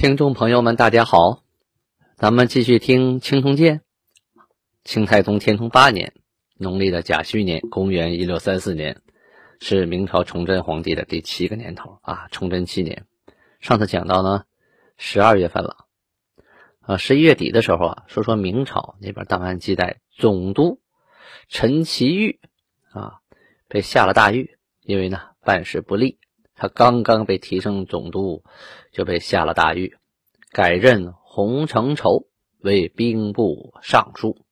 听众朋友们，大家好，咱们继续听《青铜剑》。清太宗天聪八年。农历的甲戌年，公元一六三四年，是明朝崇祯皇帝的第七个年头啊，崇祯七年。上次讲到呢，十二月份了，啊，十一月底的时候啊，说说明朝那边档案记载，总督陈其玉啊，被下了大狱，因为呢办事不力，他刚刚被提升总督，就被下了大狱，改任洪承畴为兵部尚书。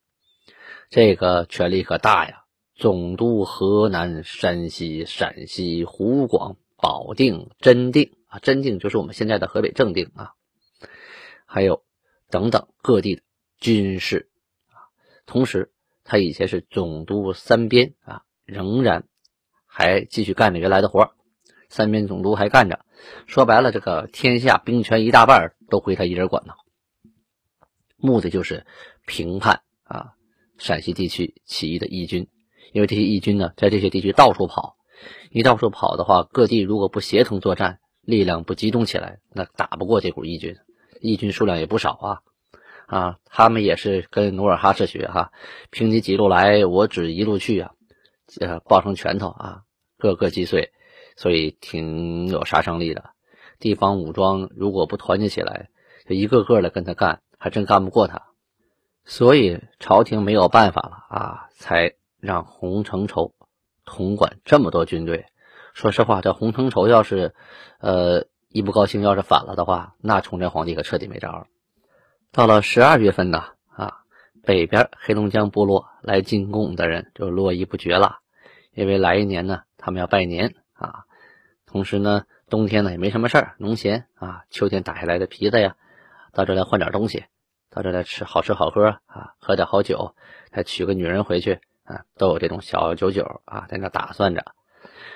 这个权力可大呀！总督河南、山西、陕西、湖广、保定、真定啊，真定就是我们现在的河北正定啊，还有等等各地的军事啊。同时，他以前是总督三边啊，仍然还继续干着原来的活三边总督还干着，说白了，这个天下兵权一大半都归他一人管呢。目的就是评判啊。陕西地区起义的义军，因为这些义军呢，在这些地区到处跑，一到处跑的话，各地如果不协同作战，力量不集中起来，那打不过这股义军。义军数量也不少啊，啊，他们也是跟努尔哈赤学哈，凭你几路来，我只一路去啊，呃，抱成拳头啊，各个击碎，所以挺有杀伤力的。地方武装如果不团结起来，就一个个的跟他干，还真干不过他。所以朝廷没有办法了啊，才让洪承畴统管这么多军队。说实话，这洪承畴要是，呃，一不高兴，要是反了的话，那崇祯皇帝可彻底没招了。到了十二月份呢，啊，北边黑龙江部落来进贡的人就络绎不绝了，因为来一年呢，他们要拜年啊，同时呢，冬天呢也没什么事儿，农闲啊，秋天打下来的皮子呀，到这来换点东西。到这来吃好吃好喝啊，喝点好酒，再娶个女人回去啊，都有这种小九九啊，在那打算着。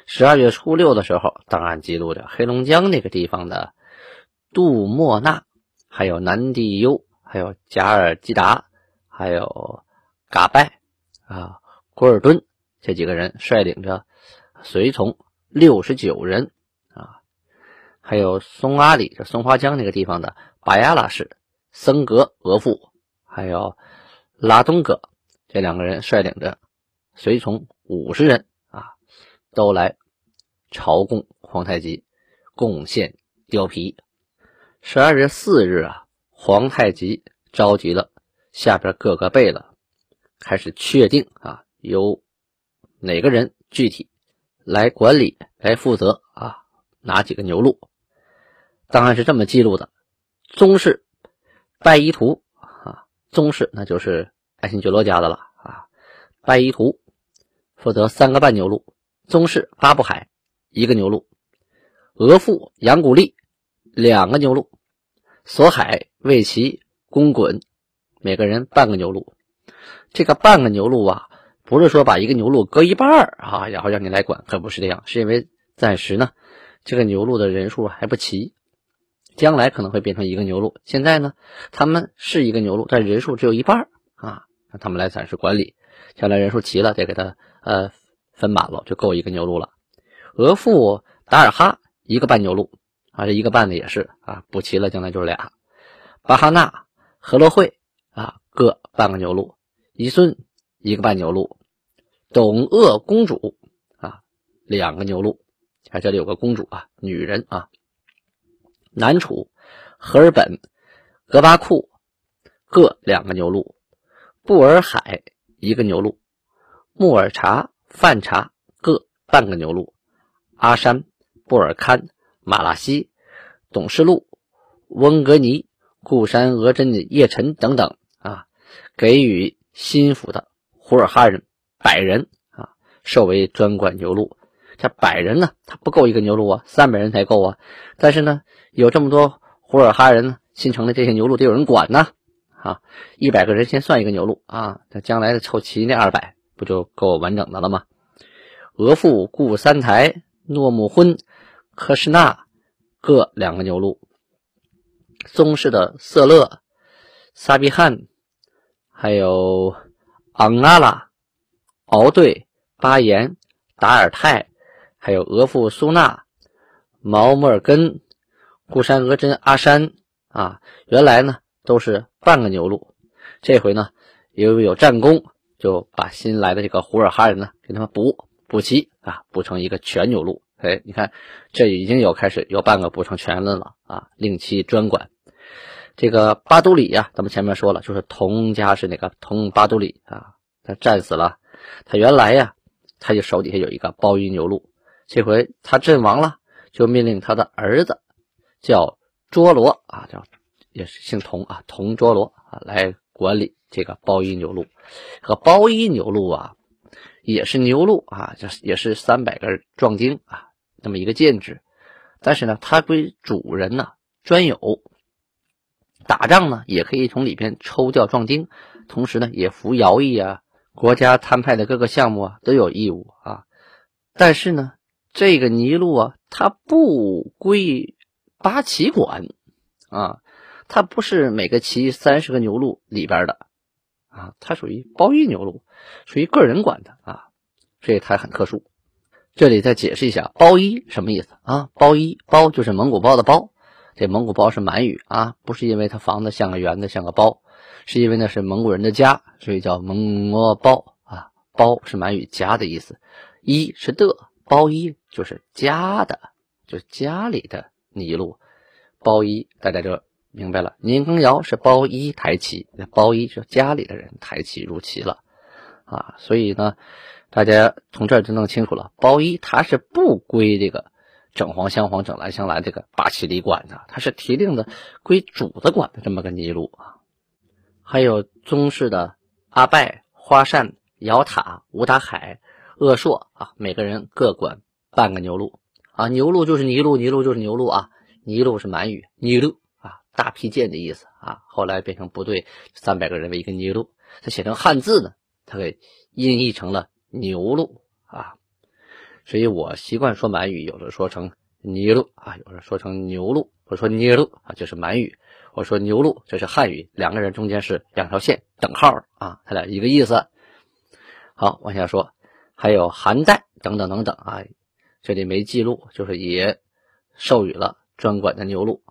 十二月初六的时候，档案记录着黑龙江那个地方的杜莫纳，还有南地优，还有贾尔基达，还有嘎拜啊，古尔敦这几个人率领着随从六十九人啊，还有松阿里，就松花江那个地方的巴亚拉氏。森格额驸，还有拉东格这两个人率领着随从五十人啊，都来朝贡皇太极，贡献貂皮。十二月四日啊，皇太极召集了下边各个贝勒，开始确定啊，由哪个人具体来管理、来负责啊，哪几个牛录？档案是这么记录的：宗室。拜依图啊，宗室那就是爱新觉罗家的了啊。拜依图负责三个半牛录，宗室八部海一个牛录，额驸杨古立两个牛录，索海魏齐公衮每个人半个牛录。这个半个牛录啊，不是说把一个牛录割一半啊，然后让你来管，可不是这样，是因为暂时呢，这个牛录的人数还不齐。将来可能会变成一个牛录，现在呢，他们是一个牛录，但人数只有一半啊，让他们来暂时管理。将来人数齐了，再给他呃分满了，就够一个牛录了。额驸达尔哈一个半牛录啊，这一个半的也是啊，补齐了将来就是俩。巴哈纳和罗会啊各半个牛录，一孙一个半牛录，董鄂公主啊两个牛录，啊这里有个公主啊，女人啊。南楚、荷尔本、格巴库各两个牛录，布尔海一个牛录，木尔察、范察各半个牛录，阿山、布尔堪、马拉西、董氏路、温格尼、固山额真叶臣等等啊，给予心腹的胡尔哈人百人啊，设为专管牛录。这百人呢，他不够一个牛录啊，三百人才够啊。但是呢，有这么多胡尔哈人呢，新成的这些牛录得有人管呢啊。一百个人先算一个牛录啊，那将来的凑齐那二百，不就够完整的了吗？额驸、顾三台、诺木婚、科什纳各两个牛录。宗室的色勒、萨比汗，还有昂阿拉、敖队、巴颜、达尔泰，还有额驸苏纳、毛莫尔根、固山额真阿山啊，原来呢都是半个牛录，这回呢因为有战功，就把新来的这个胡尔哈人呢给他们补补齐啊，补成一个全牛录。哎，你看这已经有开始有半个补成全的了啊，令其专管。这个巴都里呀，咱们前面说了，就是佟家是那个佟巴都里啊，他战死了。他原来呀，他就手底下有一个包衣牛录，这回他阵亡了，就命令他的儿子叫卓罗啊，叫也是姓佟啊，佟卓罗啊，来管理这个包衣牛录。和包衣牛录啊，也是牛录啊，这也是三百个壮丁啊，那么一个建制。但是呢，它归主人呢专有。打仗呢，也可以从里边抽调壮丁，同时呢，也服徭役啊，国家摊派的各个项目啊，都有义务啊。但是呢，这个尼禄啊，它不归八旗管啊，它不是每个旗三十个牛录里边的啊，它属于包衣牛录，属于个人管的啊，所以它很特殊。这里再解释一下，包衣什么意思啊？包衣包就是蒙古包的包。这蒙古包是满语啊，不是因为它房子像个圆的，像个包，是因为那是蒙古人的家，所以叫蒙兀包啊。包是满语家的意思，一是的包衣就是家的，就是家里的泥路。包衣大家就明白了。年羹尧是包衣抬旗，包衣是家里的人抬旗入旗了啊。所以呢，大家从这儿就弄清楚了，包衣它是不归这个。整黄镶黄整蓝镶蓝，这个八旗里管的，它是提令的，归主子管的这么个尼禄啊。还有宗室的阿拜、花善、姚塔、吴达海、鄂硕啊，每个人各管半个牛录啊。牛录就是尼禄，尼禄就是牛录啊。尼禄是满语，尼禄啊，大批剑的意思啊。后来变成部队三百个人为一个尼禄，它写成汉字呢，它给音译成了牛录啊。所以我习惯说满语，有的说成尼禄啊，有的说成牛禄，我说尼禄啊，就是满语。我说牛禄，这是汉语，两个人中间是两条线，等号啊，他俩一个意思。好，往下说，还有韩代等等等等啊，这里没记录，就是也授予了专管的牛路，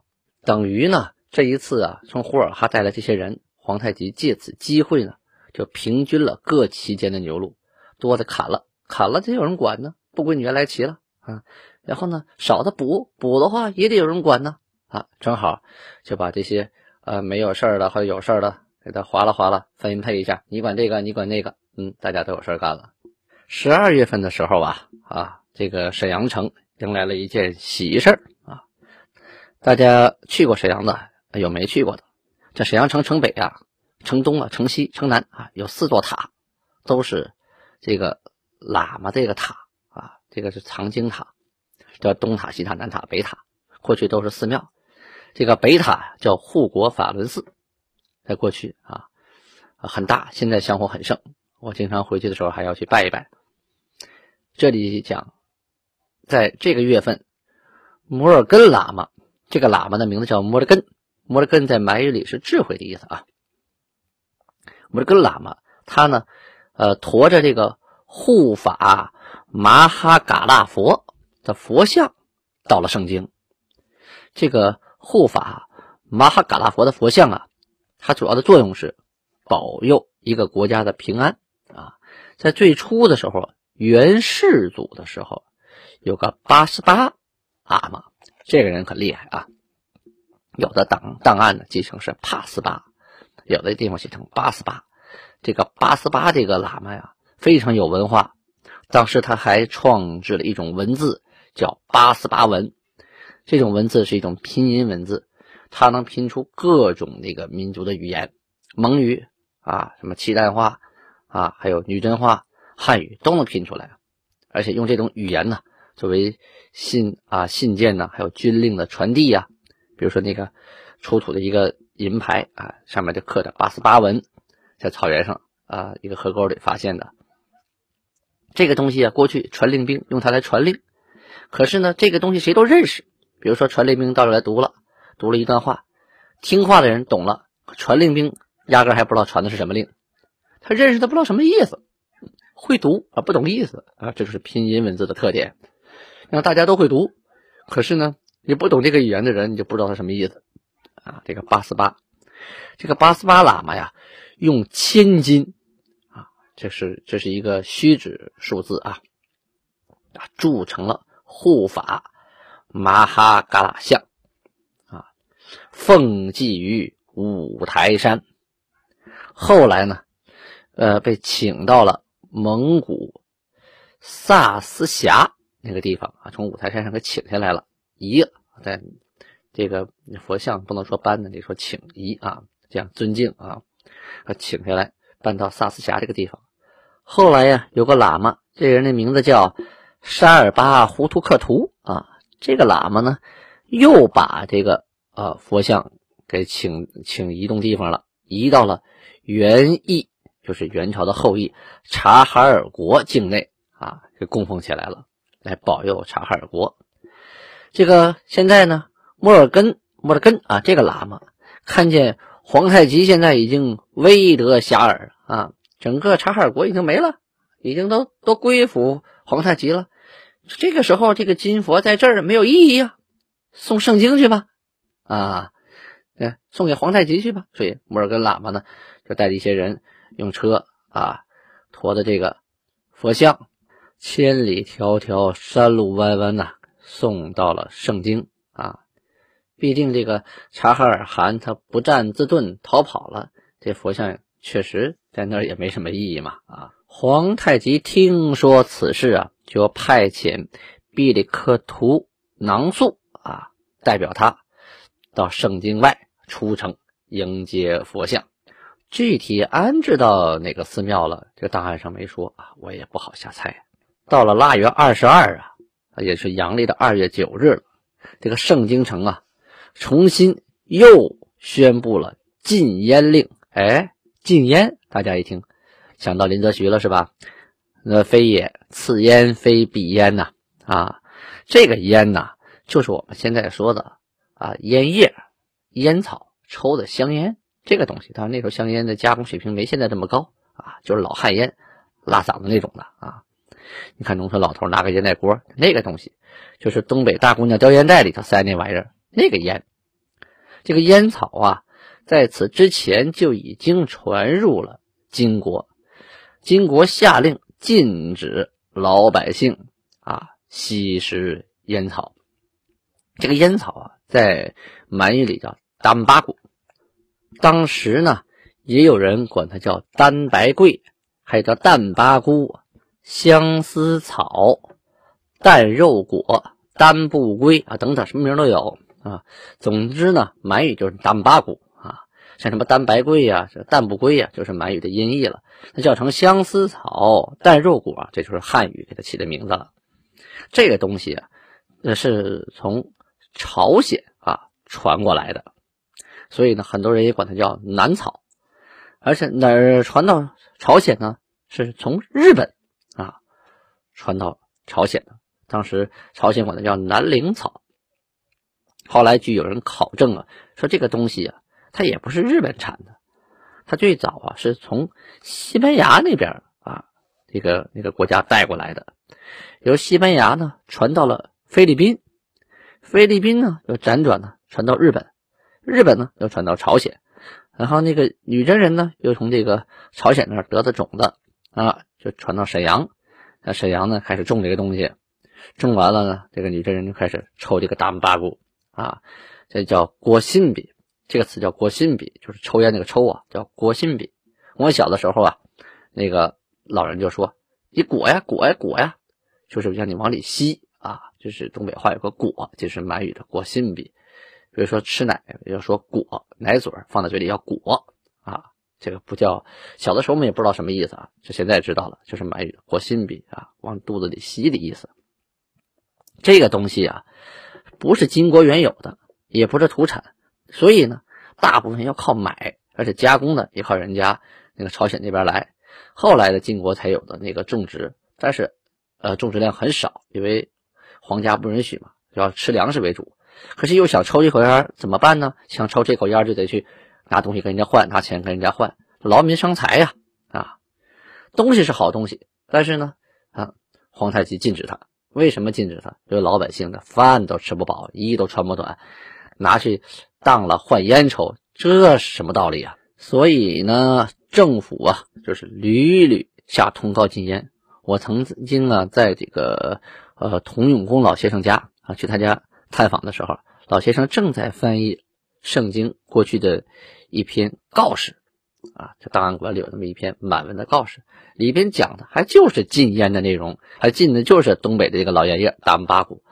等于呢这一次啊，从呼尔哈带来这些人，皇太极借此机会呢，就平均了各旗间的牛路，多的砍了，砍了这有人管呢。不归你原来骑了啊，然后呢，少的补补的话也得有人管呢啊，正好就把这些呃没有事儿的或者有事儿的给他划拉划拉分配一下，你管这个，你管那个，嗯，大家都有事儿干了。十二月份的时候吧，啊，这个沈阳城迎来了一件喜事儿啊，大家去过沈阳的有没去过的？这沈阳城城北啊、城东啊、城西、城南啊，有四座塔，都是这个喇嘛这个塔。这个是藏经塔，叫东塔、西塔、南塔、北塔，过去都是寺庙。这个北塔叫护国法轮寺，在过去啊很大，现在香火很盛。我经常回去的时候还要去拜一拜。这里讲，在这个月份，摩尔根喇嘛，这个喇嘛的名字叫摩尔根，摩尔根在满语里是智慧的意思啊。摩尔根喇嘛他呢，呃，驮着这个护法。麻哈嘎拉佛的佛像到了圣经，这个护法麻哈嘎拉佛的佛像啊，它主要的作用是保佑一个国家的平安啊。在最初的时候，元世祖的时候，有个八十八阿玛，这个人很厉害啊。有的档档案呢记成是帕斯巴，有的地方写成八十八。这个八十八这个喇嘛呀，非常有文化。当时他还创制了一种文字，叫八思巴文。这种文字是一种拼音文字，它能拼出各种那个民族的语言，蒙语啊，什么契丹话啊，还有女真话、汉语都能拼出来。而且用这种语言呢，作为信啊信件呢，还有军令的传递呀。比如说那个出土的一个银牌啊，上面就刻着八思巴文，在草原上啊一个河沟里发现的。这个东西啊，过去传令兵用它来传令，可是呢，这个东西谁都认识。比如说传令兵到这来读了，读了一段话，听话的人懂了，传令兵压根还不知道传的是什么令，他认识他不知道什么意思，会读啊不懂意思啊，这就是拼音文字的特点。让大家都会读，可是呢，你不懂这个语言的人，你就不知道它什么意思啊。这个八思巴，这个八思巴喇嘛呀，用千金。这是这是一个虚指数字啊，啊铸成了护法马哈嘎拉像啊，奉祭于五台山。后来呢，呃，被请到了蒙古萨斯峡那个地方啊，从五台山上给请下来了，移在这个佛像不能说搬的，得说请移啊，这样尊敬啊，请下来搬到萨斯峡这个地方。后来呀，有个喇嘛，这人的名字叫沙尔巴胡图克图啊。这个喇嘛呢，又把这个啊佛像给请请移动地方了，移到了元义，就是元朝的后裔察哈尔国境内啊，给供奉起来了，来保佑察哈尔国。这个现在呢，莫尔根莫尔根啊，这个喇嘛看见皇太极现在已经威德遐迩啊。整个察哈尔国已经没了，已经都都归附皇太极了。这个时候，这个金佛在这儿没有意义啊，送圣经去吧，啊，对，送给皇太极去吧。所以摩尔根喇嘛呢，就带着一些人用车啊，驮的这个佛像，千里迢迢，山路弯弯呐，送到了圣经啊。毕竟这个察哈尔汗他不战自遁逃跑了，这佛像。确实，在那儿也没什么意义嘛。啊，皇太极听说此事啊，就派遣毕里克图囊素啊，代表他到圣经外出城迎接佛像。具体安置到哪个寺庙了，这个档案上没说啊，我也不好瞎猜。到了腊月二十二啊，也是阳历的二月九日了，这个圣经城啊，重新又宣布了禁烟令。哎。禁烟，大家一听想到林则徐了是吧？那非也，此烟非彼烟呐！啊，这个烟呐，就是我们现在说的啊，烟叶、烟草抽的香烟这个东西。当然那时候香烟的加工水平没现在这么高啊，就是老旱烟、辣嗓子那种的啊。你看农村老头拿个烟袋锅，那个东西就是东北大姑娘叼烟袋里头塞那玩意儿，那个烟。这个烟草啊。在此之前就已经传入了金国，金国下令禁止老百姓啊吸食烟草。这个烟草啊，在满语里叫丹巴古，当时呢，也有人管它叫丹白桂，还有叫蛋巴菇、相思草、蛋肉果、丹布龟啊等等，什么名都有啊。总之呢，满语就是丹巴古。像什么丹白桂呀，这淡不归呀，就是满语的音译了。那叫成相思草、淡肉果，这就是汉语给它起的名字了。这个东西啊，那是从朝鲜啊传过来的，所以呢，很多人也管它叫南草。而且哪儿传到朝鲜呢？是从日本啊传到朝鲜的。当时朝鲜管它叫南陵草。后来据有人考证啊，说这个东西啊。它也不是日本产的，它最早啊是从西班牙那边啊，这个那个国家带过来的，由西班牙呢传到了菲律宾，菲律宾呢又辗转呢传到日本，日本呢又传到朝鲜，然后那个女真人呢又从这个朝鲜那儿得的种子啊，就传到沈阳，那沈阳呢开始种这个东西，种完了呢，这个女真人就开始抽这个大木巴古啊，这叫郭信笔。这个词叫“国信笔”，就是抽烟那个抽啊，叫“国信笔”。我小的时候啊，那个老人就说：“你裹呀，裹呀，裹呀，就是让你往里吸啊。”就是东北话有个“裹”，就是满语的“国信笔”。比如说吃奶要说“裹”，奶嘴放在嘴里要“裹”啊。这个不叫小的时候我们也不知道什么意思啊，就现在知道了，就是满语的“国信比”啊，往肚子里吸的意思。这个东西啊，不是金国原有的，也不是土产，所以呢，大部分要靠买，而且加工的也靠人家那个朝鲜那边来。后来的晋国才有的那个种植，但是呃，种植量很少，因为皇家不允许嘛，要吃粮食为主。可是又想抽一口烟，怎么办呢？想抽这口烟就得去拿东西跟人家换，拿钱跟人家换，劳民伤财呀！啊，东西是好东西，但是呢，啊，皇太极禁止他。为什么禁止他？因为老百姓的饭都吃不饱，衣都穿不暖，拿去当了换烟抽，这是什么道理啊？所以呢，政府啊，就是屡屡下通告禁烟。我曾经啊，在这个呃童永功老先生家啊，去他家。探访的时候，老先生正在翻译《圣经》过去的一篇告示，啊，这档案馆里有那么一篇满文的告示，里边讲的还就是禁烟的内容，还禁的就是东北的这个老烟叶大门八股。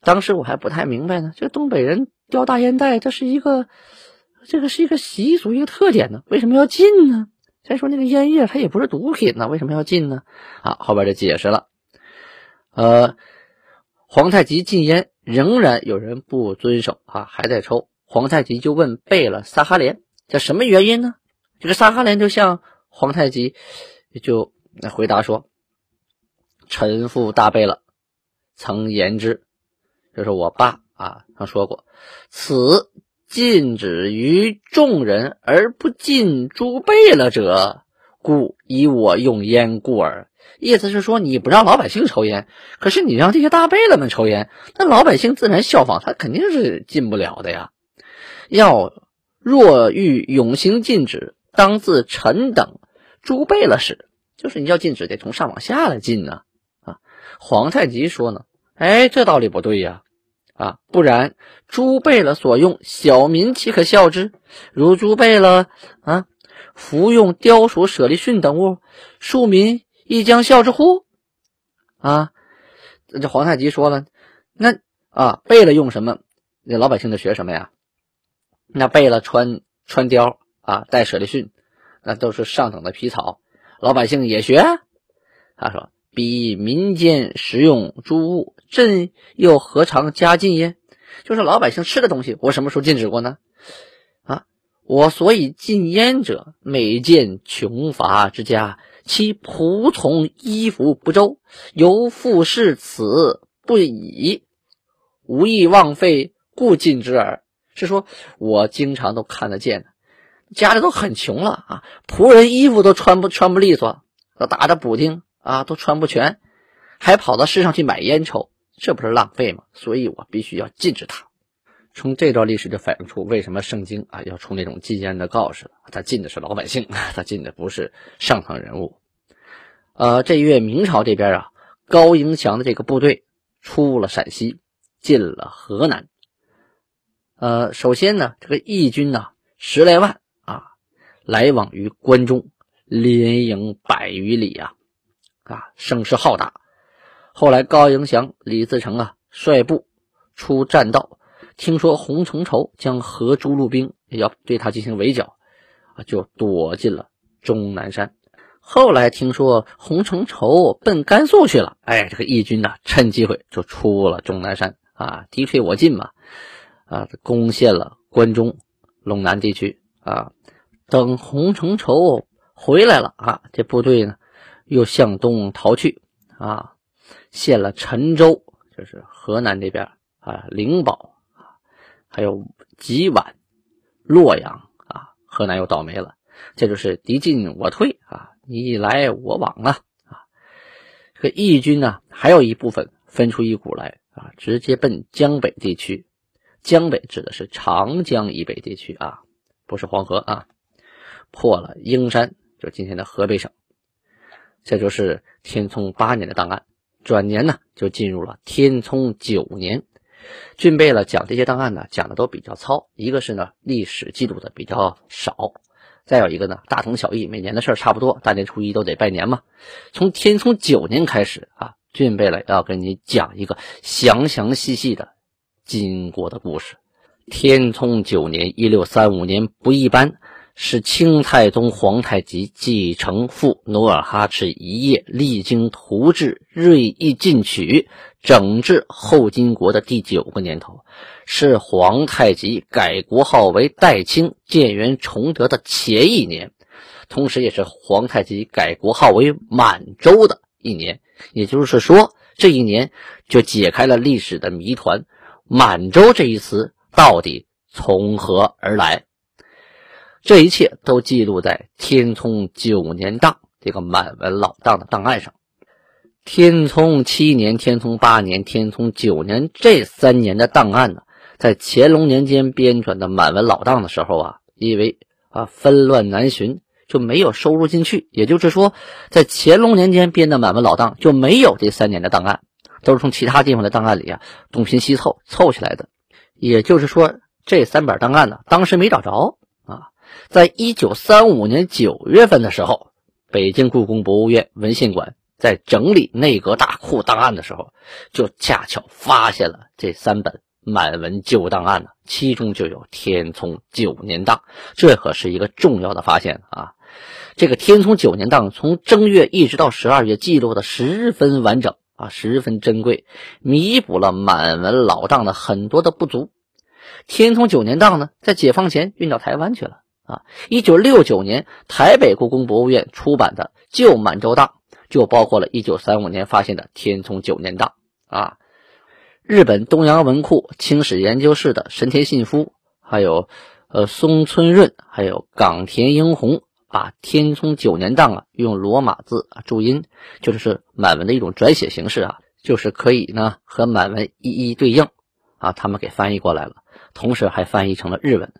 当时我还不太明白呢，这东北人叼大烟袋，这是一个这个是一个习俗，一个特点呢，为什么要禁呢？再说那个烟叶它也不是毒品呢，为什么要禁呢？啊，后边就解释了，呃，皇太极禁烟。仍然有人不遵守啊，还在抽。皇太极就问贝勒萨哈连，这什么原因呢？这个沙哈连就向皇太极就回答说：“臣父大贝勒曾言之，就是我爸啊曾说过，此禁止于众人而不禁诸贝勒者，故以我用烟故耳。”意思是说，你不让老百姓抽烟，可是你让这些大贝勒们抽烟，那老百姓自然效仿，他肯定是禁不了的呀。要若欲永行禁止，当自臣等诸贝勒始，就是你要禁止，得从上往下来禁呢。啊，皇太极说呢，哎，这道理不对呀，啊，不然诸贝勒所用，小民岂可效之？如诸贝勒啊，服用雕鼠、舍利逊等物，庶民。亦将笑之乎？啊，这皇太极说了，那啊，贝勒用什么，那老百姓就学什么呀？那贝勒穿穿貂啊，戴舍利逊，那都是上等的皮草，老百姓也学。他说：“比民间食用诸物，朕又何尝加禁焉？”就是老百姓吃的东西，我什么时候禁止过呢？啊，我所以禁烟者，每见穷乏之家。其仆从衣服不周，犹复视此不已，无意枉费，故禁之耳。是说，我经常都看得见的，家里都很穷了啊，仆人衣服都穿不穿不利索，都打着补丁啊，都穿不全，还跑到市上去买烟抽，这不是浪费吗？所以我必须要禁止他。从这段历史就反映出，为什么圣经啊要出那种禁烟的告示？他禁的是老百姓，他禁的不是上层人物。呃，这月明朝这边啊，高迎祥的这个部队出了陕西，进了河南。呃，首先呢，这个义军呢十来万，来往于关中，连营百余里啊，啊，声势浩大。后来高迎祥、李自成啊率部出栈道，听说洪承畴将合诸路兵要对他进行围剿，啊，就躲进了终南山。后来听说洪承畴奔甘肃去了，哎，这个义军呢，趁机会就出了终南山啊，敌退我进嘛，啊，攻陷了关中、陇南地区啊。等洪承畴回来了啊，这部队呢又向东逃去啊，陷了陈州，就是河南这边啊，灵宝啊，还有吉宛、洛阳啊，河南又倒霉了。这就是敌进我退啊。你来我往啊啊！这个义军呢，还有一部分分出一股来啊，直接奔江北地区。江北指的是长江以北地区啊，不是黄河啊。破了英山，就今天的河北省。这就是天聪八年的档案。转年呢，就进入了天聪九年。俊贝了讲这些档案呢，讲的都比较糙。一个是呢，历史记录的比较少。再有一个呢，大同小异，每年的事儿差不多，大年初一都得拜年嘛。从天聪九年开始啊，俊贝勒要跟你讲一个详详细细的金国的故事。天聪九年（一六三五年）不一般，是清太宗皇太极继承父努尔哈赤一夜，励精图治，锐意进取，整治后金国的第九个年头，是皇太极改国号为代清，建元崇德的前一年，同时也是皇太极改国号为满洲的一年。也就是说，这一年就解开了历史的谜团：满洲这一词到底从何而来？这一切都记录在天聪九年档这个满文老档的档案上。天聪七年、天聪八年、天聪九年这三年的档案呢，在乾隆年间编纂的满文老档的时候啊，因为啊纷乱难寻，就没有收入进去。也就是说，在乾隆年间编的满文老档就没有这三年的档案，都是从其他地方的档案里啊东拼西凑凑起来的。也就是说，这三本档案呢，当时没找着。在一九三五年九月份的时候，北京故宫博物院文献馆在整理内阁大库档案的时候，就恰巧发现了这三本满文旧档案呢，其中就有天聪九年档，这可是一个重要的发现啊！这个天聪九年档从正月一直到十二月记录的十分完整啊，十分珍贵，弥补了满文老档的很多的不足。天聪九年档呢，在解放前运到台湾去了。啊，一九六九年台北故宫博物院出版的旧满洲档，就包括了一九三五年发现的天聪九年档。啊，日本东洋文库清史研究室的神田信夫，还有呃松村润，还有冈田英宏，把天聪九年档啊用罗马字啊注音，就是满文的一种转写形式啊，就是可以呢和满文一一对应啊，他们给翻译过来了，同时还翻译成了日文。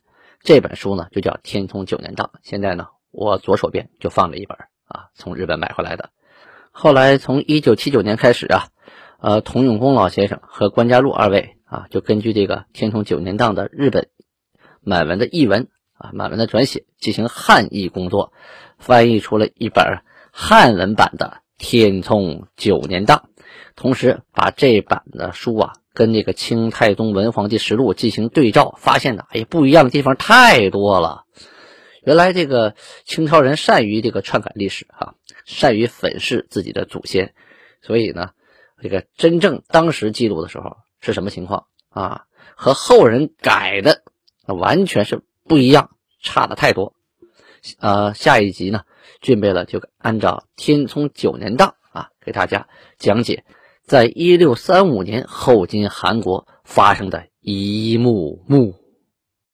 这本书呢，就叫《天聪九年档》。现在呢，我左手边就放着一本啊，从日本买回来的。后来从一九七九年开始啊，呃，童永功老先生和关家禄二位啊，就根据这个《天聪九年档》的日本满文的译文啊，满文的转写进行汉译工作，翻译出了一本汉文版的《天聪九年档》，同时把这版的书啊。跟那个清太宗文皇帝实录进行对照，发现的哎不一样的地方太多了。原来这个清朝人善于这个篡改历史哈，善于粉饰自己的祖先，所以呢，这个真正当时记录的时候是什么情况啊？和后人改的完全是不一样，差的太多。呃，下一集呢，俊贝勒就按照天聪九年档啊，给大家讲解。在一六三五年后金韩国发生的一幕幕。